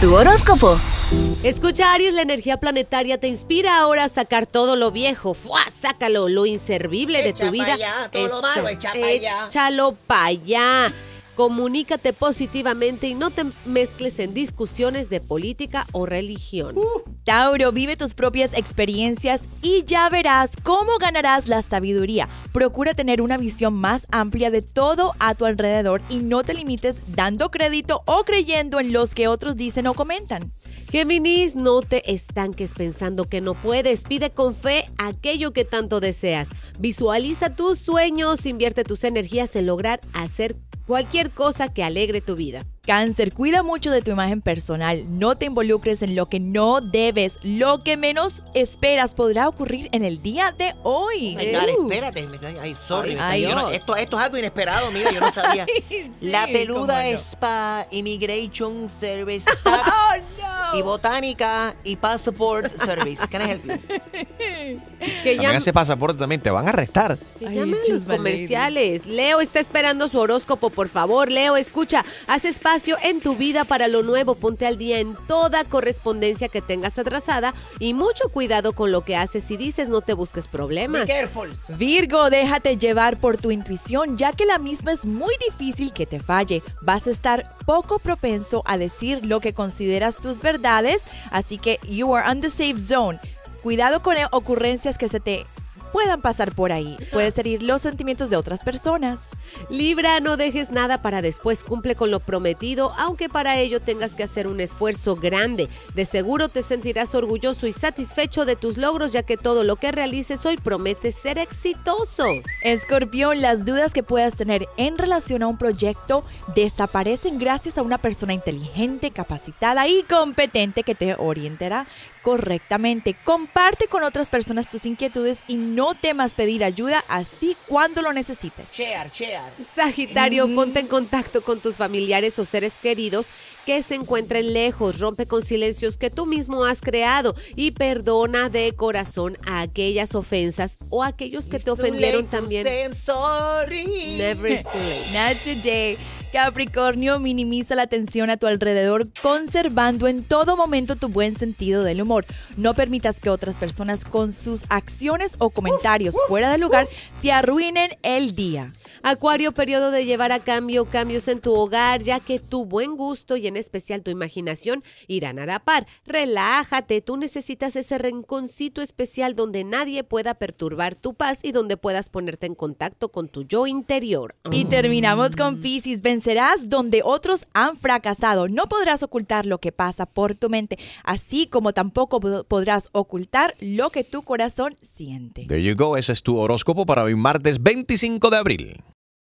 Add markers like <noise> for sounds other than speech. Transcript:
Tu horóscopo. Escucha Aries, la energía planetaria te inspira ahora a sacar todo lo viejo. ¡Fua! Sácalo, lo inservible de tu vida. allá, todo lo malo, echa. Échalo pa' allá. Comunícate positivamente y no te mezcles en discusiones de política o religión. Tauro, vive tus propias experiencias y ya verás cómo ganarás la sabiduría. Procura tener una visión más amplia de todo a tu alrededor y no te limites dando crédito o creyendo en los que otros dicen o comentan. Géminis, no te estanques pensando que no puedes. Pide con fe aquello que tanto deseas. Visualiza tus sueños, invierte tus energías en lograr hacer cualquier cosa que alegre tu vida. Cáncer, cuida mucho de tu imagen personal, no te involucres en lo que no debes, lo que menos esperas podrá ocurrir en el día de hoy. Ay, God, espérate. me está- Ay, sorry. Ay, no- esto, esto es algo inesperado, mira, yo no sabía. <laughs> La Sí, peluda no. Spa, Immigration Service <laughs> Tax Oh. Y Botánica y Passport Service. I help you? <laughs> Que llame, ese pasaporte también te van a arrestar. que Ay, los comerciales. Leo está esperando su horóscopo, por favor. Leo, escucha, haz espacio en tu vida para lo nuevo. Ponte al día en toda correspondencia que tengas atrasada y mucho cuidado con lo que haces y dices. No te busques problemas. Be careful. Virgo, déjate llevar por tu intuición, ya que la misma es muy difícil que te falle. Vas a estar poco propenso a decir lo que consideras tus verdades, así que you are on the safe zone. Cuidado con ocurrencias que se te puedan pasar por ahí. Puedes herir los sentimientos de otras personas. Libra, no dejes nada para después, cumple con lo prometido, aunque para ello tengas que hacer un esfuerzo grande. De seguro te sentirás orgulloso y satisfecho de tus logros, ya que todo lo que realices hoy promete ser exitoso. Escorpión, las dudas que puedas tener en relación a un proyecto desaparecen gracias a una persona inteligente, capacitada y competente que te orientará correctamente. Comparte con otras personas tus inquietudes y no temas pedir ayuda así cuando lo necesites. Chear, chear. Sagitario, ponte en contacto con tus familiares o seres queridos que se encuentren lejos, rompe con silencios que tú mismo has creado y perdona de corazón a aquellas ofensas o a aquellos que te ofendieron también. say I'm sorry. Never is too late. Not today. Capricornio, minimiza la tensión a tu alrededor, conservando en todo momento tu buen sentido del humor. No permitas que otras personas con sus acciones o comentarios fuera de lugar te arruinen el día. Acuario, periodo de llevar a cambio cambios en tu hogar, ya que tu buen gusto y en especial tu imaginación irán a la par. Relájate, tú necesitas ese rinconcito especial donde nadie pueda perturbar tu paz y donde puedas ponerte en contacto con tu yo interior. Y terminamos con Pisces. Vencerás donde otros han fracasado. No podrás ocultar lo que pasa por tu mente, así como tampoco pod- podrás ocultar lo que tu corazón siente. There you go. Ese es tu horóscopo para hoy martes 25 de abril.